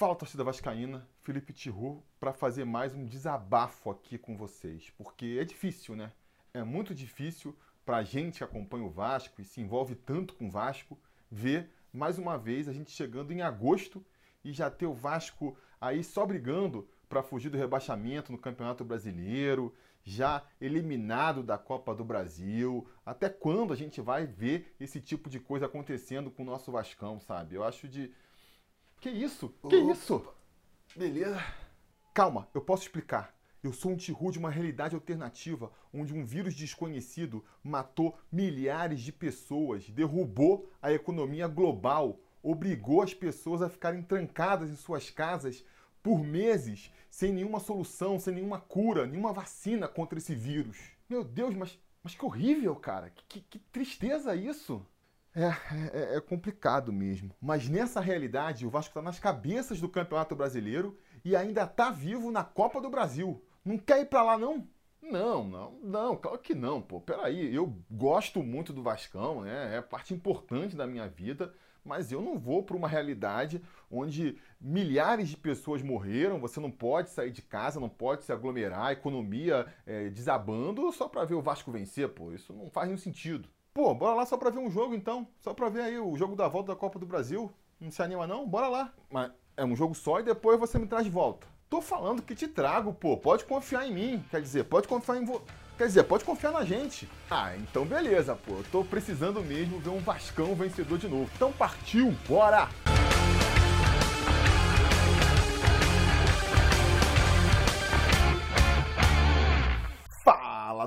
Fala, torcida vascaína, Felipe Tiru, para fazer mais um desabafo aqui com vocês, porque é difícil, né? É muito difícil para a gente que acompanha o Vasco e se envolve tanto com o Vasco, ver mais uma vez a gente chegando em agosto e já ter o Vasco aí só brigando para fugir do rebaixamento no Campeonato Brasileiro, já eliminado da Copa do Brasil. Até quando a gente vai ver esse tipo de coisa acontecendo com o nosso Vascão, sabe? Eu acho de que isso? Que Opa. isso? Beleza. Calma, eu posso explicar. Eu sou um Tihu de uma realidade alternativa, onde um vírus desconhecido matou milhares de pessoas, derrubou a economia global, obrigou as pessoas a ficarem trancadas em suas casas por meses, sem nenhuma solução, sem nenhuma cura, nenhuma vacina contra esse vírus. Meu Deus, mas, mas que horrível, cara! Que, que, que tristeza isso! É, é, é, complicado mesmo. Mas nessa realidade, o Vasco está nas cabeças do Campeonato Brasileiro e ainda está vivo na Copa do Brasil. Não quer ir para lá, não? Não, não, não, claro que não, pô. Peraí, eu gosto muito do Vascão, né? É parte importante da minha vida, mas eu não vou para uma realidade onde milhares de pessoas morreram, você não pode sair de casa, não pode se aglomerar, a economia é, desabando só para ver o Vasco vencer, pô. Isso não faz nenhum sentido. Pô, bora lá só pra ver um jogo então. Só pra ver aí o jogo da volta da Copa do Brasil. Não se anima não? Bora lá. Mas é um jogo só e depois você me traz de volta. Tô falando que te trago, pô. Pode confiar em mim. Quer dizer, pode confiar em você. Quer dizer, pode confiar na gente. Ah, então beleza, pô. Eu tô precisando mesmo ver um Vascão vencedor de novo. Então partiu, bora!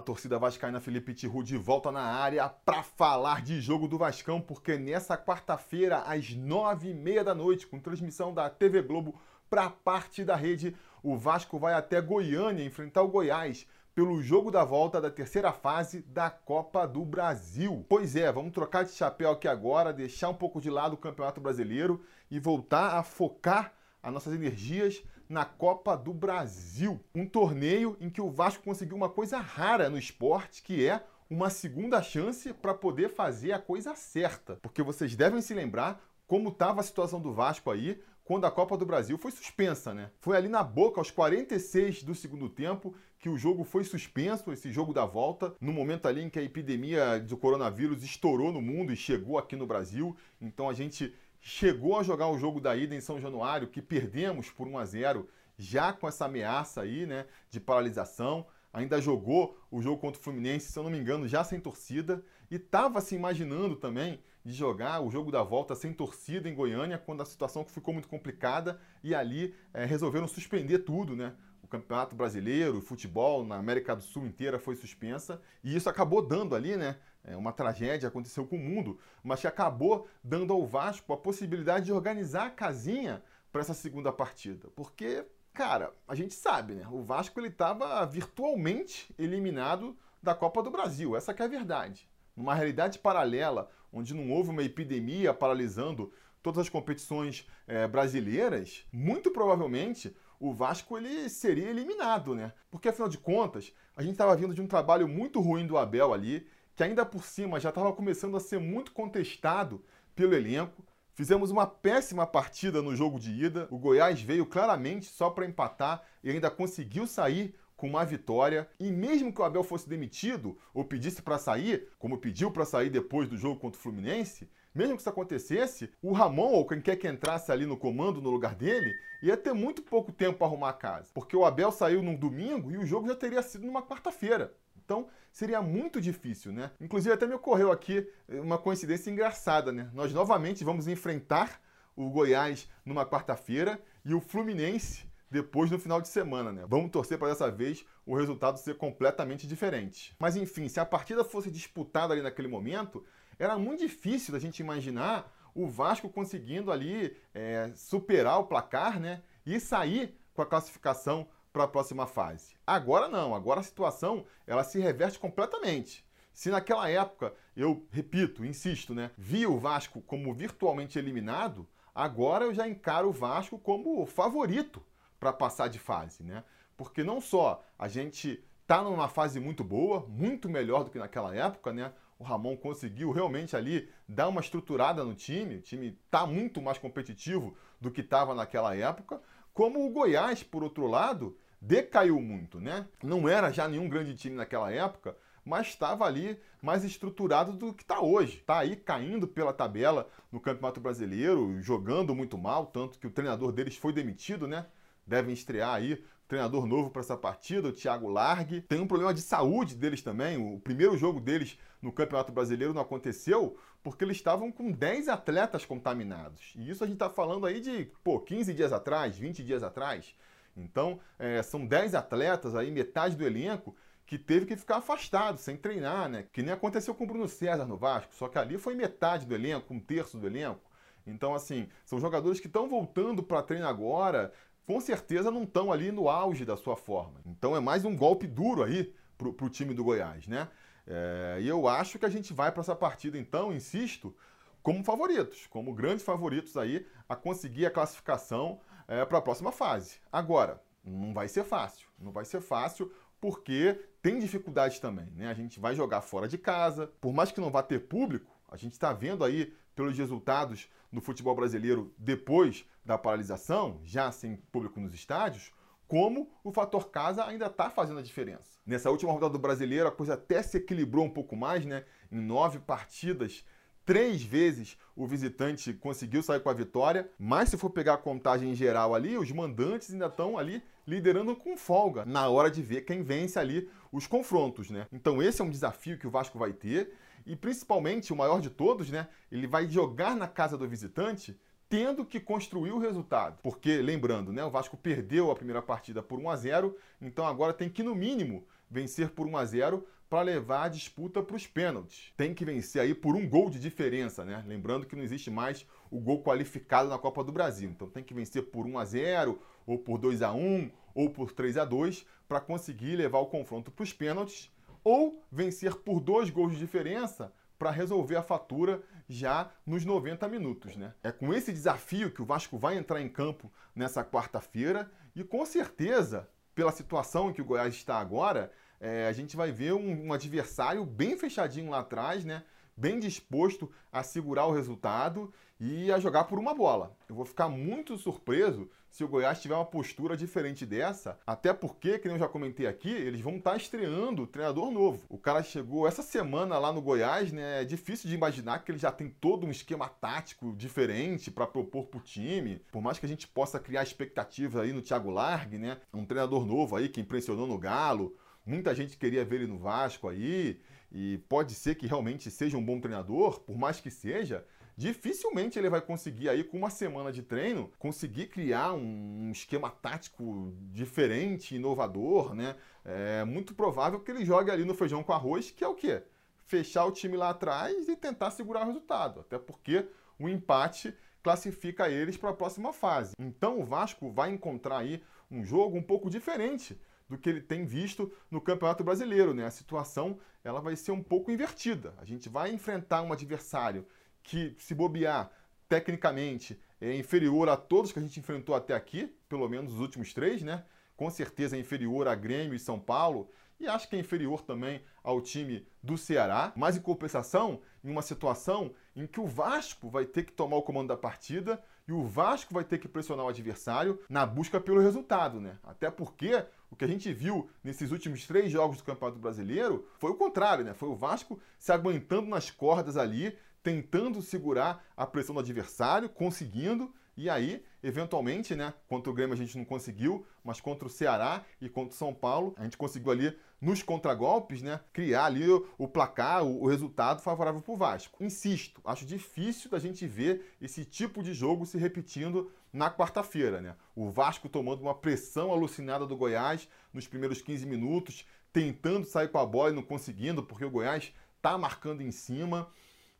Torcida vascaína Felipe Tiru de volta na área para falar de jogo do Vascão, porque nessa quarta-feira, às nove e meia da noite, com transmissão da TV Globo para parte da rede, o Vasco vai até Goiânia enfrentar o Goiás pelo jogo da volta da terceira fase da Copa do Brasil. Pois é, vamos trocar de chapéu aqui agora, deixar um pouco de lado o Campeonato Brasileiro e voltar a focar as nossas energias na Copa do Brasil. Um torneio em que o Vasco conseguiu uma coisa rara no esporte, que é uma segunda chance para poder fazer a coisa certa. Porque vocês devem se lembrar como estava a situação do Vasco aí quando a Copa do Brasil foi suspensa, né? Foi ali na boca, aos 46 do segundo tempo, que o jogo foi suspenso, esse jogo da volta, no momento ali em que a epidemia do coronavírus estourou no mundo e chegou aqui no Brasil. Então a gente chegou a jogar o jogo da ida em São Januário, que perdemos por 1 a 0, já com essa ameaça aí, né, de paralisação. Ainda jogou o jogo contra o Fluminense, se eu não me engano, já sem torcida, e estava se imaginando também de jogar o jogo da volta sem torcida em Goiânia, quando a situação ficou muito complicada e ali é, resolveram suspender tudo, né? O Campeonato Brasileiro, o futebol na América do Sul inteira foi suspensa e isso acabou dando ali, né? É uma tragédia aconteceu com o mundo, mas que acabou dando ao Vasco a possibilidade de organizar a casinha para essa segunda partida. Porque, cara, a gente sabe, né? O Vasco ele estava virtualmente eliminado da Copa do Brasil. Essa é a verdade. Numa realidade paralela, onde não houve uma epidemia paralisando todas as competições é, brasileiras, muito provavelmente o Vasco ele seria eliminado, né? Porque afinal de contas, a gente estava vindo de um trabalho muito ruim do Abel ali que ainda por cima já estava começando a ser muito contestado pelo elenco. Fizemos uma péssima partida no jogo de ida. O Goiás veio claramente só para empatar e ainda conseguiu sair com uma vitória. E mesmo que o Abel fosse demitido ou pedisse para sair, como pediu para sair depois do jogo contra o Fluminense, mesmo que isso acontecesse, o Ramon ou quem quer que entrasse ali no comando no lugar dele, ia ter muito pouco tempo para arrumar a casa. Porque o Abel saiu num domingo e o jogo já teria sido numa quarta-feira. Então seria muito difícil, né? Inclusive até me ocorreu aqui uma coincidência engraçada, né? Nós novamente vamos enfrentar o Goiás numa quarta-feira e o Fluminense depois no final de semana, né? Vamos torcer para dessa vez o resultado ser completamente diferente. Mas enfim, se a partida fosse disputada ali naquele momento, era muito difícil da gente imaginar o Vasco conseguindo ali é, superar o placar, né? E sair com a classificação para a próxima fase. Agora não, agora a situação ela se reverte completamente. Se naquela época, eu repito, insisto, né, vi o Vasco como virtualmente eliminado, agora eu já encaro o Vasco como favorito para passar de fase, né? Porque não só a gente tá numa fase muito boa, muito melhor do que naquela época, né? O Ramon conseguiu realmente ali dar uma estruturada no time, o time tá muito mais competitivo do que estava naquela época, como o Goiás, por outro lado, decaiu muito, né? Não era já nenhum grande time naquela época, mas estava ali mais estruturado do que está hoje. Está aí caindo pela tabela no Campeonato Brasileiro, jogando muito mal, tanto que o treinador deles foi demitido, né? Devem estrear aí treinador novo para essa partida, o Thiago Largue. Tem um problema de saúde deles também. O primeiro jogo deles no Campeonato Brasileiro não aconteceu porque eles estavam com 10 atletas contaminados. E isso a gente está falando aí de pô, 15 dias atrás, 20 dias atrás. Então, é, são 10 atletas aí, metade do elenco, que teve que ficar afastado, sem treinar, né? Que nem aconteceu com o Bruno César no Vasco, só que ali foi metade do elenco, um terço do elenco. Então, assim, são jogadores que estão voltando para treino agora, com certeza não estão ali no auge da sua forma. Então é mais um golpe duro aí para o time do Goiás, né? É, e eu acho que a gente vai para essa partida, então, insisto, como favoritos, como grandes favoritos aí a conseguir a classificação é, para a próxima fase. Agora, não vai ser fácil, não vai ser fácil porque tem dificuldades também, né? A gente vai jogar fora de casa, por mais que não vá ter público, a gente está vendo aí pelos resultados no futebol brasileiro depois da paralisação, já sem público nos estádios, como o fator casa ainda está fazendo a diferença. Nessa última rodada do brasileiro, a coisa até se equilibrou um pouco mais, né? Em nove partidas, três vezes o visitante conseguiu sair com a vitória, mas se for pegar a contagem em geral ali, os mandantes ainda estão ali liderando com folga na hora de ver quem vence ali os confrontos, né? Então esse é um desafio que o Vasco vai ter e principalmente o maior de todos, né? Ele vai jogar na casa do visitante tendo que construir o resultado. Porque lembrando, né, o Vasco perdeu a primeira partida por 1 a 0, então agora tem que no mínimo vencer por 1 a 0 para levar a disputa para os pênaltis. Tem que vencer aí por um gol de diferença, né? Lembrando que não existe mais o gol qualificado na Copa do Brasil. Então tem que vencer por 1 a 0 ou por 2 a 1 ou por 3 a 2 para conseguir levar o confronto para os pênaltis ou vencer por dois gols de diferença para resolver a fatura já nos 90 minutos, né? É com esse desafio que o Vasco vai entrar em campo nessa quarta-feira e com certeza, pela situação em que o Goiás está agora, é, a gente vai ver um, um adversário bem fechadinho lá atrás, né? bem disposto a segurar o resultado e a jogar por uma bola. Eu vou ficar muito surpreso se o Goiás tiver uma postura diferente dessa, até porque, como eu já comentei aqui, eles vão estar estreando treinador novo. O cara chegou essa semana lá no Goiás, né? É difícil de imaginar que ele já tem todo um esquema tático diferente para propor para o time. Por mais que a gente possa criar expectativas aí no Thiago Largue, né? Um treinador novo aí que impressionou no Galo. Muita gente queria ver ele no Vasco aí e pode ser que realmente seja um bom treinador, por mais que seja, dificilmente ele vai conseguir aí com uma semana de treino conseguir criar um, esquema tático diferente, inovador, né? É muito provável que ele jogue ali no feijão com arroz, que é o quê? Fechar o time lá atrás e tentar segurar o resultado, até porque o empate classifica eles para a próxima fase. Então o Vasco vai encontrar aí um jogo um pouco diferente do que ele tem visto no Campeonato Brasileiro, né? A situação ela vai ser um pouco invertida. A gente vai enfrentar um adversário que, se bobear tecnicamente, é inferior a todos que a gente enfrentou até aqui, pelo menos os últimos três, né? Com certeza é inferior a Grêmio e São Paulo, e acho que é inferior também ao time do Ceará, mas em compensação, em uma situação em que o Vasco vai ter que tomar o comando da partida e o Vasco vai ter que pressionar o adversário na busca pelo resultado, né? Até porque o que a gente viu nesses últimos três jogos do Campeonato Brasileiro foi o contrário, né? Foi o Vasco se aguentando nas cordas ali, tentando segurar a pressão do adversário, conseguindo, e aí, eventualmente, né, contra o Grêmio a gente não conseguiu, mas contra o Ceará e contra o São Paulo, a gente conseguiu ali, nos contragolpes, né, criar ali o, o placar, o, o, resultado favorável para o Vasco. Insisto, acho difícil da gente ver esse tipo de jogo se repetindo na quarta-feira, né? O Vasco tomando uma pressão alucinada do Goiás nos primeiros 15 minutos, tentando sair com a bola e não conseguindo, porque o Goiás está marcando em cima.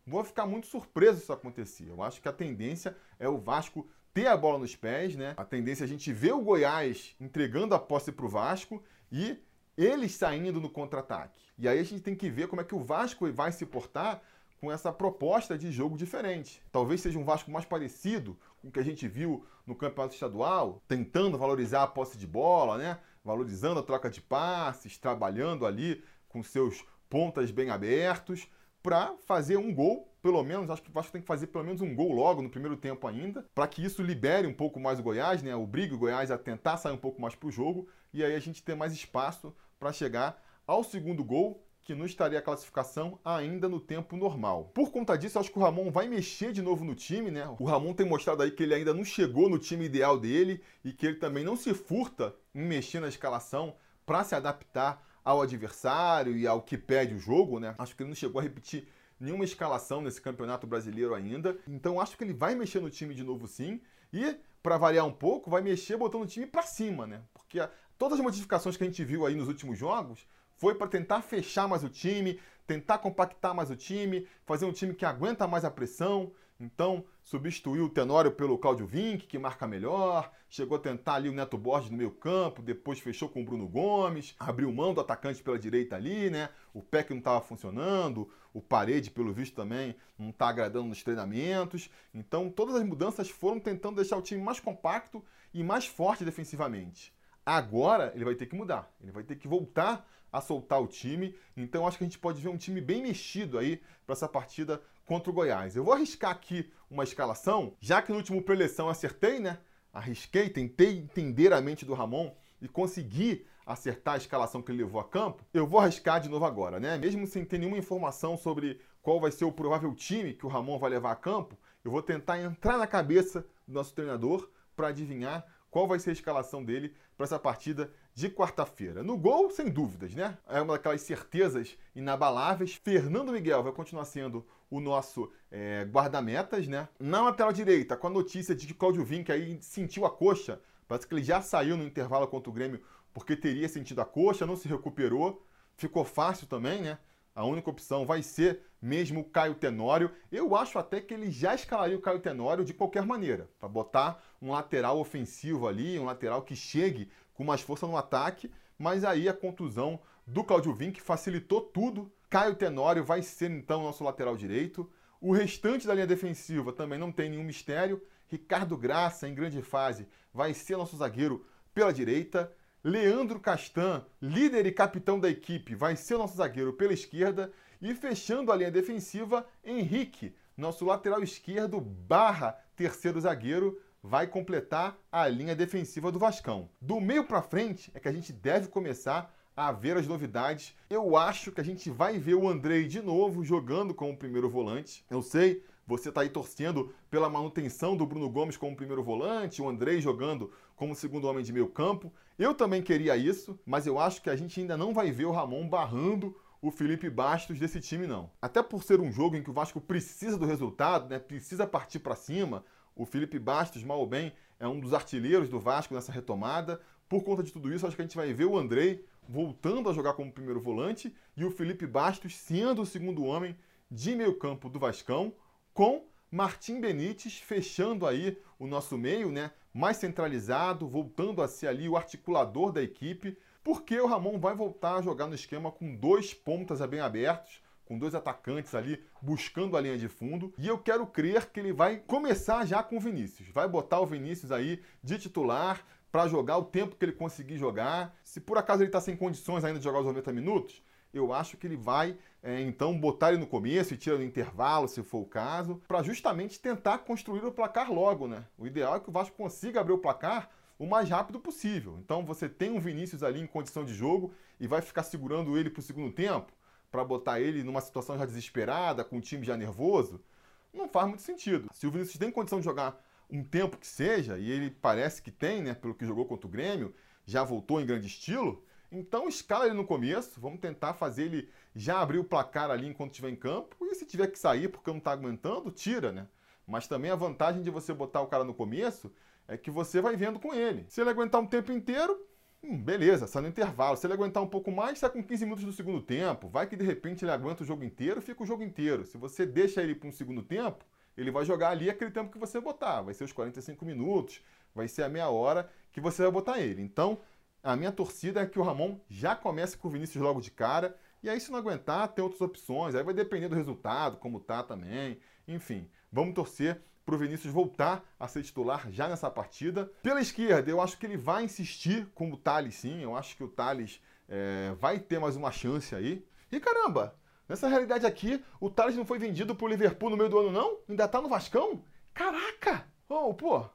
Vou ficar muito surpreso se isso acontecer. Eu acho que a tendência é o Vasco ter a bola nos pés, né? A tendência é a gente ver o Goiás entregando a posse para o Vasco e eles saindo no contra-ataque. E aí a gente tem que ver como é que o Vasco vai se portar com essa proposta de jogo diferente. Talvez seja um Vasco mais parecido com o que a gente viu no campeonato estadual, tentando valorizar a posse de bola, né? Valorizando a troca de passes, trabalhando ali com seus pontas bem abertos para fazer um gol pelo menos, acho que o Vasco tem que fazer pelo menos um gol logo no primeiro tempo ainda, para que isso libere um pouco mais o Goiás, né? Obrigue o Goiás a tentar sair um pouco mais para o jogo e aí a gente ter mais espaço para chegar ao segundo gol que não estaria a classificação ainda no tempo normal. Por conta disso, acho que o Ramon vai mexer de novo no time, né? O Ramon tem mostrado aí que ele ainda não chegou no time ideal dele e que ele também não se furta em mexer na escalação para se adaptar ao adversário e ao que pede o jogo, né? Acho que ele não chegou a repetir nenhuma escalação nesse campeonato brasileiro ainda. Então acho que ele vai mexer no time de novo sim. E, para variar um pouco, vai mexer botando o time para cima, né? Porque todas as modificações que a gente viu aí nos últimos jogos foi para tentar fechar mais o time, tentar compactar mais o time, fazer um time que aguenta mais a pressão. Então, substituiu o Tenório pelo Claudio Vinck, que marca melhor, chegou a tentar ali o Neto Borges no meio campo, depois fechou com o Bruno Gomes, abriu mão do atacante pela direita ali, né? O pé que não estava funcionando, o Parede, pelo visto, também não está agradando nos treinamentos. Então, todas as mudanças foram tentando deixar o time mais compacto e mais forte defensivamente. Agora ele vai ter que mudar, ele vai ter que voltar a soltar o time. Então acho que a gente pode ver um time bem mexido aí para essa partida contra o Goiás. Eu vou arriscar aqui uma escalação, já que no último preleção acertei, né? Arrisquei, tentei entender a mente do Ramon e consegui acertar a escalação que ele levou a campo. Eu vou arriscar de novo agora, né? Mesmo sem ter nenhuma informação sobre qual vai ser o provável time que o Ramon vai levar a campo, eu vou tentar entrar na cabeça do nosso treinador para adivinhar qual vai ser a escalação dele para essa partida de quarta-feira. No gol, sem dúvidas, né? É uma daquelas certezas inabaláveis. Fernando Miguel vai continuar sendo o nosso é, guarda-metas, né? Na lateral direita, com a notícia de que Claudio Vinck aí sentiu a coxa, parece que ele já saiu no intervalo contra o Grêmio porque teria sentido a coxa, não se recuperou. Ficou fácil também, né? A única opção vai ser mesmo o Caio Tenório. Eu acho até que ele já escalaria o Caio Tenório de qualquer maneira, para botar um lateral ofensivo ali, um lateral que chegue com mais força no ataque, mas aí a contusão do Claudio Vinck facilitou tudo. Caio Tenório vai ser então nosso lateral direito. O restante da linha defensiva também não tem nenhum mistério. Ricardo Graça, em grande fase, vai ser nosso zagueiro pela direita. Leandro Castan, líder e capitão da equipe, vai ser nosso zagueiro pela esquerda. E fechando a linha defensiva, Henrique, nosso lateral esquerdo barra terceiro zagueiro, vai completar a linha defensiva do Vascão. Do meio para frente é que a gente deve começar a ver as novidades. Eu acho que a gente vai ver o Andrei de novo jogando como primeiro volante. Eu sei, você está aí torcendo pela manutenção do Bruno Gomes como primeiro volante, o Andrei jogando como segundo homem de meio campo. Eu também queria isso, mas eu acho que a gente ainda não vai ver o Ramon barrando o Felipe Bastos desse time, não. Até por ser um jogo em que o Vasco precisa do resultado, né? precisa partir para cima. O Felipe Bastos, mal ou bem, é um dos artilheiros do Vasco nessa retomada. Por conta de tudo isso, acho que a gente vai ver o Andrei voltando a jogar como primeiro volante e o Felipe Bastos sendo o segundo homem de meio campo do Vascão, com Martim Benítez fechando aí o nosso meio, né? Mais centralizado, voltando a ser ali o articulador da equipe, porque o Ramon vai voltar a jogar no esquema com dois pontas bem abertos, com dois atacantes ali buscando a linha de fundo. E eu quero crer que ele vai começar já com o Vinícius. Vai botar o Vinícius aí de titular para jogar o tempo que ele conseguir jogar. Se por acaso ele está sem condições ainda de jogar os 90 minutos, eu acho que ele vai é, então botar ele no começo e tira no intervalo, se for o caso, para justamente tentar construir o placar logo, né? O ideal é que o Vasco consiga abrir o placar o mais rápido possível. Então você tem um Vinícius ali em condição de jogo e vai ficar segurando ele para o segundo tempo para botar ele numa situação já desesperada, com o time já nervoso, não faz muito sentido. Se o Vinícius tem condição de jogar um tempo que seja, e ele parece que tem, né, pelo que jogou contra o Grêmio, já voltou em grande estilo, então escala ele no começo, vamos tentar fazer ele já abrir o placar ali enquanto estiver em campo, e se tiver que sair porque não está aguentando, tira, né? Mas também a vantagem de você botar o cara no começo é que você vai vendo com ele. Se ele aguentar um tempo inteiro, Hum, beleza, sai no intervalo. Se ele aguentar um pouco mais, sai com 15 minutos do segundo tempo. Vai que de repente ele aguenta o jogo inteiro, fica o jogo inteiro. Se você deixa ele para um segundo tempo, ele vai jogar ali aquele tempo que você botar. Vai ser os 45 minutos, vai ser a meia hora que você vai botar ele. Então, a minha torcida é que o Ramon já comece com o Vinícius logo de cara. E aí, se não aguentar, tem outras opções. Aí vai depender do resultado, como tá também. Enfim, vamos torcer para o Vinícius voltar a ser titular já nessa partida. Pela esquerda, eu acho que ele vai insistir com o Thales sim. Eu acho que o Thales é, vai ter mais uma chance aí. E caramba, Nessa realidade aqui, o Thales não foi vendido pro Liverpool no meio do ano, não? Ainda tá no Vascão? Caraca! Ô, oh, pô,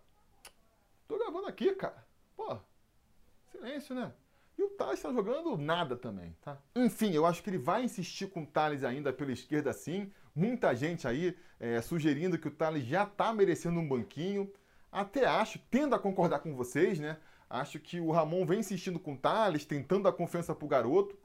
tô gravando aqui, cara. Pô, silêncio, né? E o Thales tá jogando nada também, tá? Enfim, eu acho que ele vai insistir com o Thales ainda pela esquerda sim. Muita gente aí é, sugerindo que o Thales já tá merecendo um banquinho. Até acho, tendo a concordar com vocês, né? Acho que o Ramon vem insistindo com o Thales, tentando a confiança pro garoto.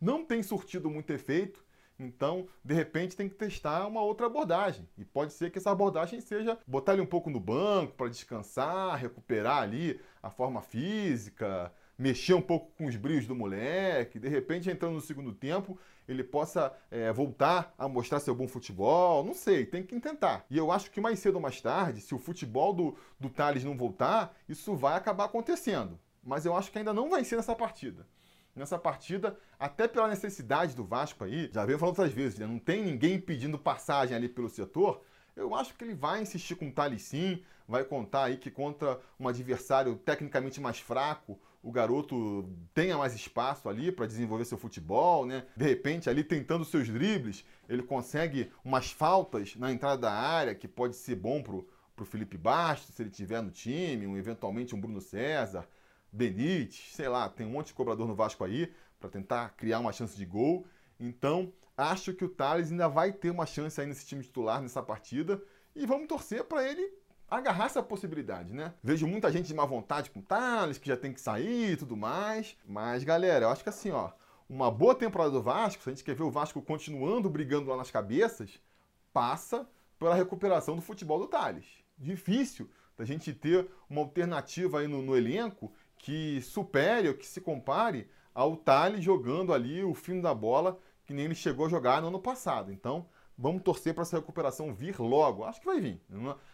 Não tem surtido muito efeito. Então, de repente, tem que testar uma outra abordagem. E pode ser que essa abordagem seja botar ele um pouco no banco para descansar, recuperar ali a forma física, mexer um pouco com os brilhos do moleque. De repente, entrando no segundo tempo, ele possa é, voltar a mostrar seu bom futebol. Não sei, tem que tentar. E eu acho que mais cedo ou mais tarde, se o futebol do, do Thales não voltar, isso vai acabar acontecendo. Mas eu acho que ainda não vai ser nessa partida nessa partida, até pela necessidade do Vasco aí, já veio falando outras vezes, né? não tem ninguém pedindo passagem ali pelo setor, eu acho que ele vai insistir com o Thales sim, vai contar aí que contra um adversário tecnicamente mais fraco, o garoto tenha mais espaço ali para desenvolver seu futebol, né? De repente, ali tentando seus dribles, ele consegue umas faltas na entrada da área, que pode ser bom pro, pro Felipe Bastos, se ele tiver no time, um, eventualmente um Bruno César. Benítez, sei lá, tem um monte de cobrador no Vasco aí para tentar criar uma chance de gol. Então, acho que o Thales ainda vai ter uma chance aí nesse time titular nessa partida e vamos torcer para ele agarrar essa possibilidade, né? Vejo muita gente de má vontade com Thales, que já tem que sair e tudo mais. Mas, galera, eu acho que assim, ó, uma boa temporada do Vasco, se a gente quer ver o Vasco continuando brigando lá nas cabeças, passa pela recuperação do futebol do Thales. Difícil da gente ter uma alternativa aí no, no elenco que supere ou que se compare ao Thales jogando ali o fim da bola que nem ele chegou a jogar no ano passado. Então, vamos torcer para essa recuperação vir logo. Acho que vai vir.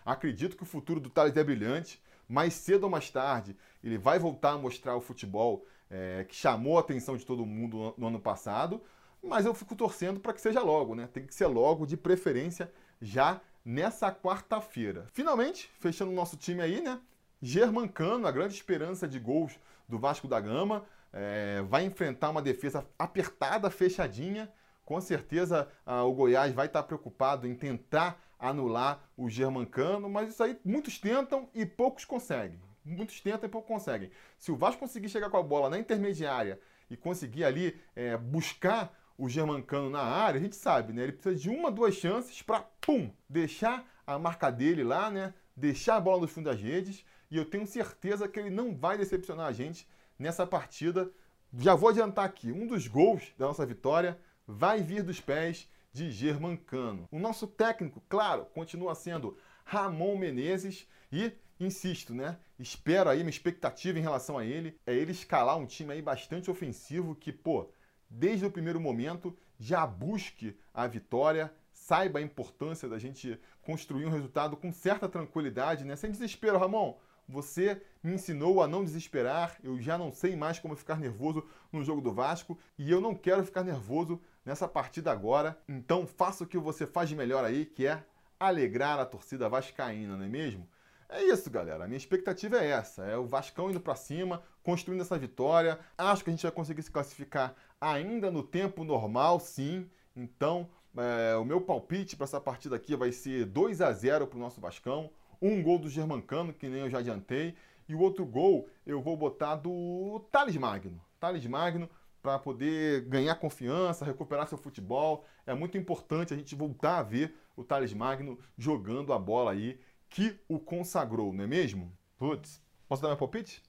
acredito que o futuro do Thales é brilhante. Mais cedo ou mais tarde, ele vai voltar a mostrar o futebol é, que chamou a atenção de todo mundo no ano passado. Mas eu fico torcendo para que seja logo, né? Tem que ser logo, de preferência, já nessa quarta-feira. Finalmente, fechando o nosso time aí, né? Germancano, a grande esperança de gols do Vasco da Gama, é, vai enfrentar uma defesa apertada, fechadinha. Com certeza ah, o Goiás vai estar preocupado em tentar anular o Germancano, mas isso aí muitos tentam e poucos conseguem. Muitos tentam e poucos conseguem. Se o Vasco conseguir chegar com a bola na intermediária e conseguir ali é, buscar o Germancano na área, a gente sabe, né? Ele precisa de uma, duas chances para, pum, deixar a marca dele lá, né? Deixar a bola no fundo das redes e eu tenho certeza que ele não vai decepcionar a gente nessa partida. Já vou adiantar aqui, um dos gols da nossa vitória vai vir dos pés de Germancano. O nosso técnico, claro, continua sendo Ramon Menezes e insisto, né? Espero aí, minha expectativa em relação a ele é ele escalar um time aí bastante ofensivo que, pô, desde o primeiro momento já busque a vitória, saiba a importância da gente construir um resultado com certa tranquilidade, né? Sem desespero, Ramon. Você me ensinou a não desesperar. Eu já não sei mais como ficar nervoso no jogo do Vasco e eu não quero ficar nervoso nessa partida agora. Então faça o que você faz de melhor aí, que é alegrar a torcida vascaína, não é mesmo? É isso, galera. A minha expectativa é essa: é o Vascão indo para cima, construindo essa vitória. Acho que a gente vai conseguir se classificar ainda no tempo normal, sim. Então, é, o meu palpite para essa partida aqui vai ser 2 a 0 para o nosso Vascão. Um gol do Germancano, que nem eu já adiantei. E o outro gol eu vou botar do Thales Magno. Thales Magno para poder ganhar confiança, recuperar seu futebol. É muito importante a gente voltar a ver o Thales Magno jogando a bola aí que o consagrou, não é mesmo? Putz, posso dar meu palpite?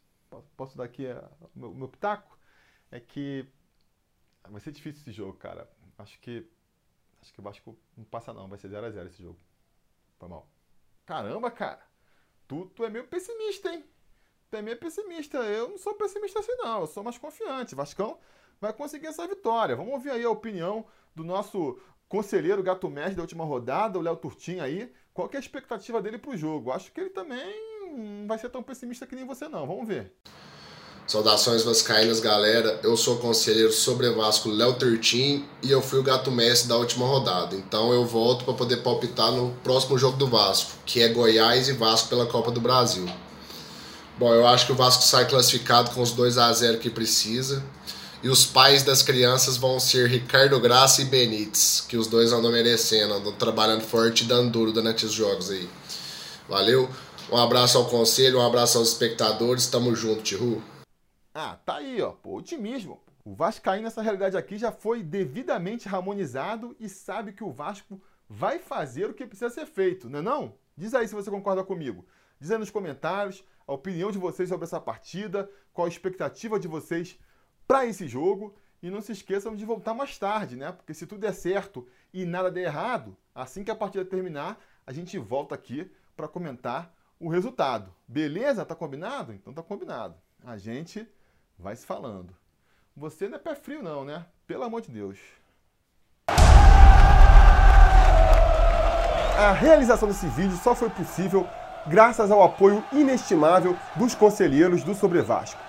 Posso dar aqui é, o meu, meu pitaco? É que vai ser difícil esse jogo, cara. Acho que acho que o Vasco não passa não, vai ser 0 a 0 esse jogo. Foi mal. Caramba, cara, tu, tu é meio pessimista, hein? Tu é meio pessimista. Eu não sou pessimista assim, não. Eu sou mais confiante. Vascão vai conseguir essa vitória. Vamos ouvir aí a opinião do nosso conselheiro Gato Mestre da última rodada, o Léo Turtin aí. Qual é a expectativa dele pro jogo? Acho que ele também não vai ser tão pessimista que nem você, não. Vamos ver. Saudações vascaínas, galera. Eu sou conselheiro sobre Vasco Léo Tertim e eu fui o gato mestre da última rodada. Então eu volto para poder palpitar no próximo jogo do Vasco, que é Goiás e Vasco pela Copa do Brasil. Bom, eu acho que o Vasco sai classificado com os 2 a 0 que precisa. E os pais das crianças vão ser Ricardo Graça e Benítez, que os dois andam merecendo, andam trabalhando forte e dando duro durante os jogos aí. Valeu? Um abraço ao conselho, um abraço aos espectadores, tamo junto, Tihu. Ah, tá aí, ó, pô, otimismo. O Vascaíno nessa realidade aqui já foi devidamente harmonizado e sabe que o Vasco vai fazer o que precisa ser feito, não é não? Diz aí se você concorda comigo. Diz aí nos comentários a opinião de vocês sobre essa partida, qual a expectativa de vocês para esse jogo. E não se esqueçam de voltar mais tarde, né? Porque se tudo der certo e nada der errado, assim que a partida terminar, a gente volta aqui para comentar o resultado. Beleza? Tá combinado? Então tá combinado. A gente vai se falando. Você não é pé frio não, né? Pelo amor de Deus. A realização desse vídeo só foi possível graças ao apoio inestimável dos conselheiros do Sobre Vasco.